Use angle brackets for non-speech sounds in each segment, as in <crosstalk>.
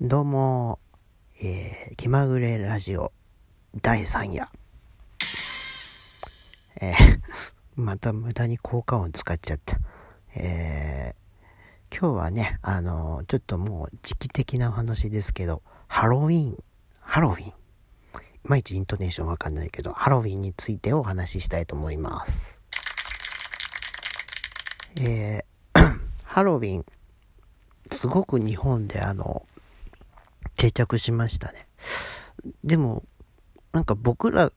どうも、えー、気まぐれラジオ第3夜。えー、<laughs> また無駄に効果音使っちゃった。えー、今日はね、あのちょっともう時期的なお話ですけど、ハロウィン、ハロウィン。いまいちイントネーションわかんないけど、ハロウィンについてお話ししたいと思います。えー、<clears throat> ハロウィン、すごく日本であの、定着しましたね。でも、なんか僕ら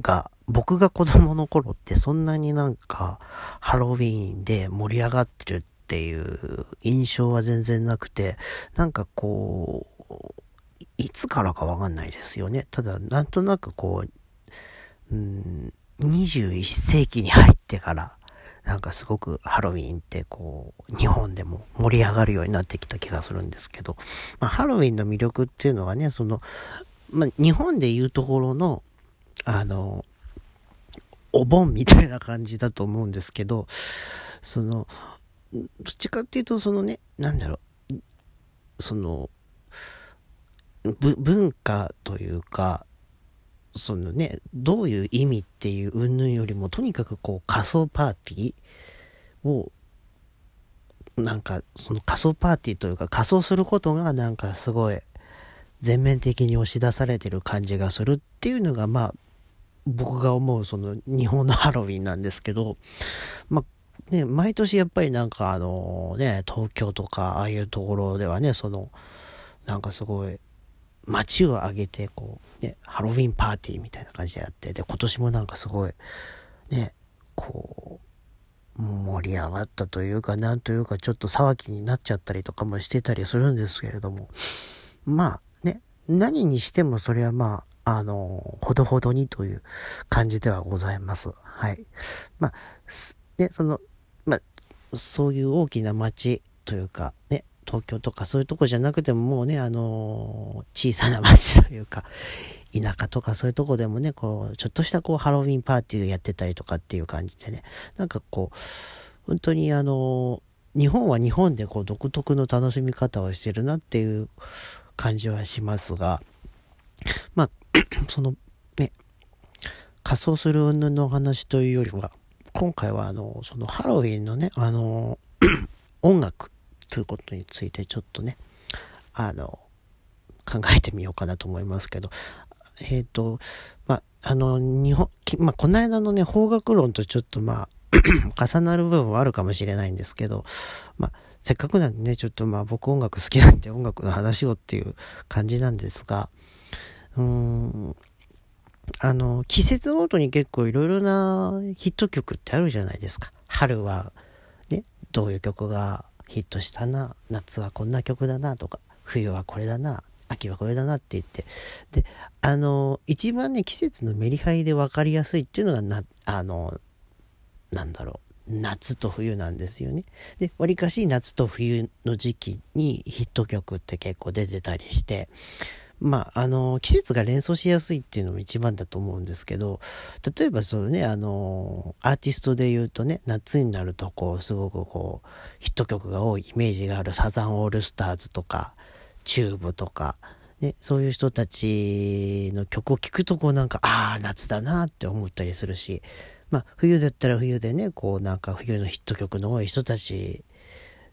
が、僕が子供の頃ってそんなになんかハロウィーンで盛り上がってるっていう印象は全然なくて、なんかこう、いつからかわかんないですよね。ただ、なんとなくこう、うん、21世紀に入ってから、なんかすごくハロウィンってこう、日本でも盛り上がるようになってきた気がするんですけど、まあ、ハロウィンの魅力っていうのはね、その、まあ、日本でいうところの、あの、お盆みたいな感じだと思うんですけど、その、どっちかっていうと、そのね、なんだろう、その、文化というか、そのね、どういう意味っていう云々よりも、とにかくこう仮想パーティーを、なんかその仮想パーティーというか仮装することがなんかすごい全面的に押し出されてる感じがするっていうのがまあ僕が思うその日本のハロウィンなんですけど、まあね、毎年やっぱりなんかあのね、東京とかああいうところではね、そのなんかすごい街を挙げて、こう、ね、ハロウィンパーティーみたいな感じでやって、で、今年もなんかすごい、ね、こう、盛り上がったというか、なんというか、ちょっと騒ぎになっちゃったりとかもしてたりするんですけれども、まあ、ね、何にしてもそれはまあ、あの、ほどほどにという感じではございます。はい。まあ、ね、その、まあ、そういう大きな街というか、ね、東京とかそういうとこじゃなくてももうね、あのー、小さな町というか、田舎とかそういうとこでもね、こう、ちょっとしたこう、ハロウィンパーティーをやってたりとかっていう感じでね、なんかこう、本当にあのー、日本は日本でこう、独特の楽しみ方をしてるなっていう感じはしますが、まあ、<clears throat> その、ね、仮装する云々のお話というよりは、今回はあの、そのハロウィンのね、あの、<clears throat> 音楽ということについてちょっとね、あの、考えてみようかなと思いますけど、えっ、ー、と、まあ、あの、日本、まあ、この間のね、法学論とちょっとまあ <clears throat> 重なる部分はあるかもしれないんですけど、まあ、せっかくなんでね、ちょっとまあ僕音楽好きなんで音楽の話をっていう感じなんですが、うーん、あの、季節ごとに結構いろいろなヒット曲ってあるじゃないですか。春は、ね、どういう曲がヒットしたな、夏はこんな曲だなとか、冬はこれだな、秋はこれだなって言って、で、あの、一番ね、季節のメリハリで分かりやすいっていうのがな、あの、なんだろう、夏と冬なんですよね。で、わりかし夏と冬の時期にヒット曲って結構出てたりして、まあ、あの、季節が連想しやすいっていうのも一番だと思うんですけど、例えばそうね、あの、アーティストで言うとね、夏になるとこう、すごくこう、ヒット曲が多いイメージがあるサザンオールスターズとか、チューブとか、ね、そういう人たちの曲を聴くとこうなんか、ああ、夏だなって思ったりするし、まあ、冬だったら冬でね、こうなんか冬のヒット曲の多い人たち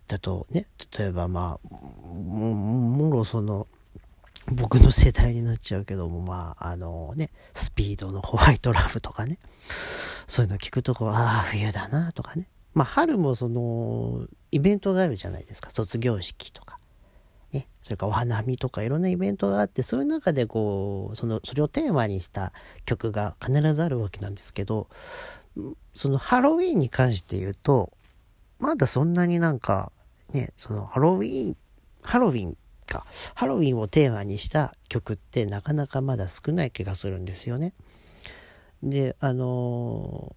だとね、例えばまあ、もろその、僕の世代になっちゃうけども、まあ、あのね、スピードのホワイトラブとかね、そういうの聞くとこう、ああ、冬だなとかね。まあ、春もその、イベントがあるじゃないですか。卒業式とか。ね。それからお花見とかいろんなイベントがあって、そういう中でこう、その、それをテーマにした曲が必ずあるわけなんですけど、そのハロウィンに関して言うと、まだそんなになんか、ね、そのハロウィン、ハロウィンか、ハロウィンをテーマにした曲ってなかなかまだ少ない気がするんですよね。で、あの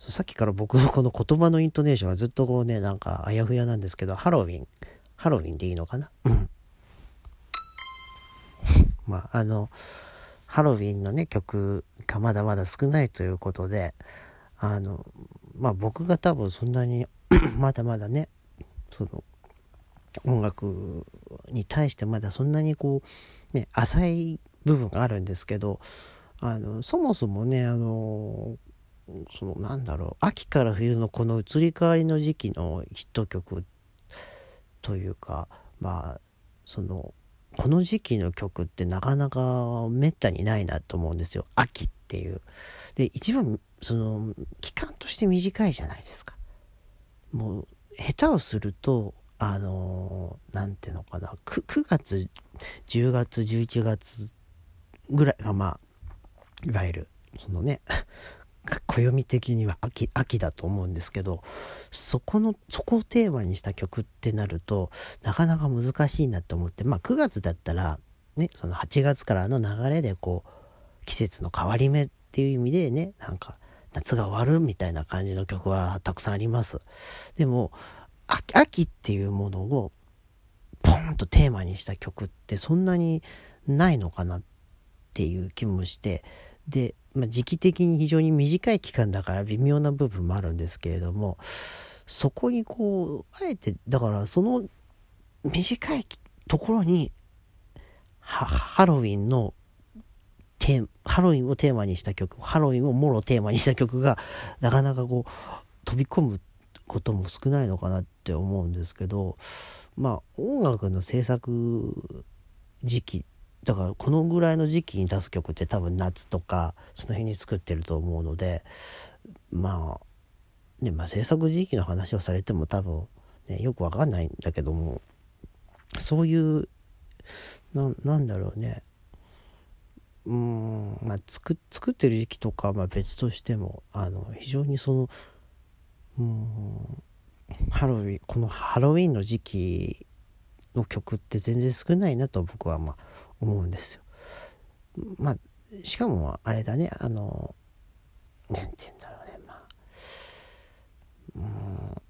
ー、さっきから僕のこの言葉のイントネーションはずっとこうね、なんかあやふやなんですけど、ハロウィン、ハロウィンでいいのかな？うん。まあ、あの、ハロウィンのね、曲がまだまだ少ないということで、あの、まあ僕が多分そんなに <clears throat> まだまだね、その、音楽に対してまだそんなにこう、ね、浅い部分があるんですけど、あの、そもそもね、あの、そのなんだろう、秋から冬のこの移り変わりの時期のヒット曲というか、まあ、その、この時期の曲ってなかなかめったにないなと思うんですよ。秋っていう。で、一番、その、期間として短いじゃないですか。もう、下手をすると、あのー、なんていうのかな、9, 9月、10月、11月ぐらいが、まあ、いわゆる、そのね、<laughs> 暦的には秋、秋だと思うんですけど、そこの、そこをテーマにした曲ってなると、なかなか難しいなと思って、まあ9月だったら、ね、その8月からの流れでこう、季節の変わり目っていう意味でね、なんか、夏が終わるみたいな感じの曲はたくさんあります。でも、秋っていうものをポンとテーマにした曲ってそんなにないのかなっていう気もしてで、まあ、時期的に非常に短い期間だから微妙な部分もあるんですけれどもそこにこうあえてだからその短いところにハロウィンのテハロウィンをテーマにした曲ハロウィンをもろテーマにした曲がなかなかこう飛び込むっことも少ないのかなって思うんですけどまあ音楽の制作時期だからこのぐらいの時期に出す曲って多分夏とかその辺に作ってると思うのでまあねまあ制作時期の話をされても多分、ね、よくわかんないんだけどもそういうななんだろうね。うんまあ作作ってる時期とかまあ別としてもあの非常にそのうん。ハロウィンこのハロウィンの時期の曲って全然少ないなと僕はまあ思うんですよ。まあしかもあれだねあの何て言うんだろうねまあ。うん。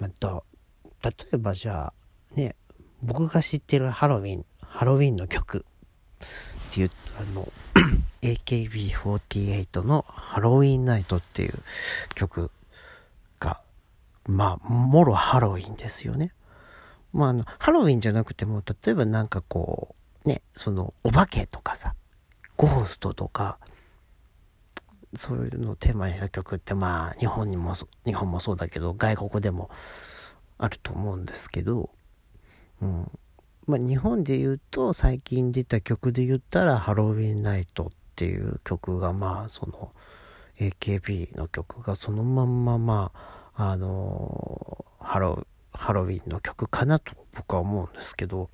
まあ例えばじゃあね僕が知ってるハロウィンハロウィンの曲っていうあの <coughs> AKB48 の「ハロウィンナイト」っていう曲まあ、もろハロウィンですよね。まあ、あの、ハロウィンじゃなくても、例えばなんかこう、ね、その、お化けとかさ、ゴーストとか、そういうのをテーマにした曲って、まあ、日本にも、日本もそうだけど、外国でもあると思うんですけど、うん。まあ、日本で言うと、最近出た曲で言ったら、ハロウィンナイトっていう曲が、まあ、その、AKB の曲がそのまんま、まあ、あのハロハロウィンの曲かなと僕は思うんですけど、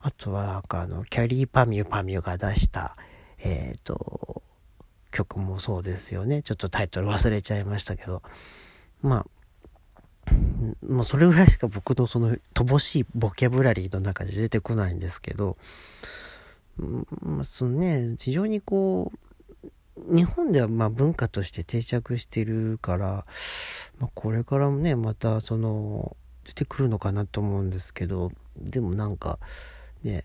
あとはなんかあの、キャリーパミュパミュが出した、えっ、ー、と、曲もそうですよね。ちょっとタイトル忘れちゃいましたけど、まあ、もうそれぐらいしか僕のその乏しいボキャブラリーの中で出てこないんですけど、うんまあ、そのね、非常にこう、日本ではま文化として定着してるから、まあ、これからもねまたその出てくるのかなと思うんですけどでもなんかね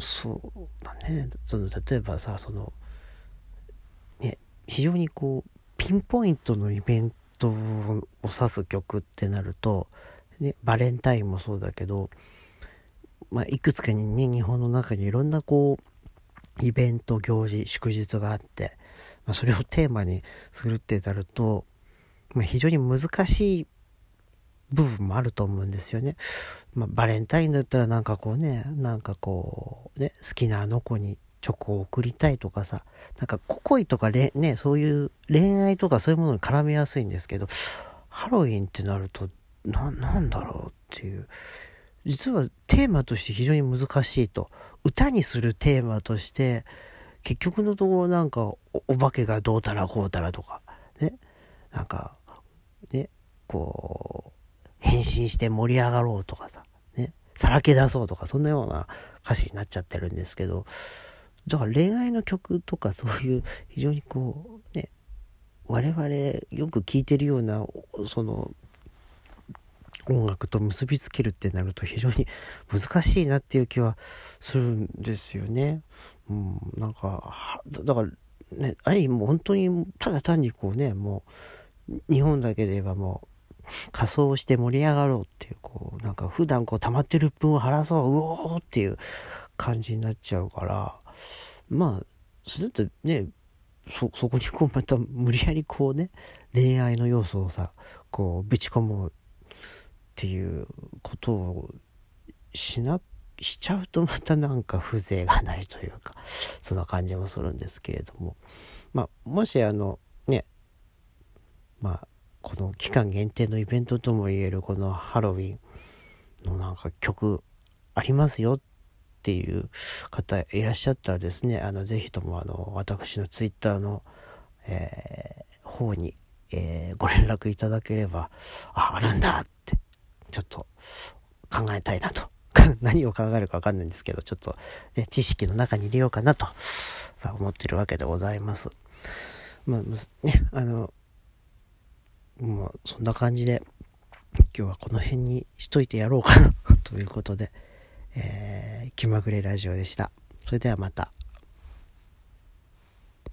そうだね。その例えばさそのね非常にこうピンポイントのイベントを指す曲ってなると、ね、バレンタインもそうだけど、まあ、いくつかにね日本の中にいろんなこうイベント、行事、祝日があって、まあ、それをテーマにするってなると、まあ、非常に難しい部分もあると思うんですよね。まあ、バレンタインだったらなんかこうね、なんかこう、ね、好きなあの子にチョコを送りたいとかさ、なんか恋とかね、そういう恋愛とかそういうものに絡みやすいんですけど、ハロウィンってなると、な、なんだろうっていう。実はテーマとして非常に難しいと。歌にするテーマとして、結局のところなんかお、化けがどうたらこうたらとか、ね。なんか、ね、こう、変身して盛り上がろうとかさ、ね。さらけ出そうとか、そんなような歌詞になっちゃってるんですけど、だから恋愛の曲とかそういう非常にこう、ね、我々よく聴いてるような、その、音楽と結びつけるってなると非常に難しいなっていう気はするんですよね。うん、なんか、だからね、あれもう本当にただ単にこうね、もう日本だけで言えばもう仮装して盛り上がろうっていう、こう、なんか普段こう溜まってる鬱憤を晴らそう、うおーっていう感じになっちゃうから、まあ、それだとね、そ、そこにこうまた無理やりこうね、恋愛の要素をさ、こうぶち込むっていうことをしな、しちゃうとまたなんか風情がないというか、<laughs> そんな感じもするんですけれども。まあ、もしあの、ね、まあ、この期間限定のイベントともいえるこのハロウィンのなんか曲ありますよっていう方いらっしゃったらですね、あの、ぜひともあの、私のツイッターの、えー、方に、えー、ご連絡いただければ、あ、あるんだって、ちょっと考えたいなと。<laughs> 何を考えるかわかんないんですけど、ちょっと、ね、知識の中に入れようかなと、思ってるわけでございます。まあ、ね、あの、もうそんな感じで、今日はこの辺にしといてやろうかなということで、えー、気まぐれラジオでした。それではまた。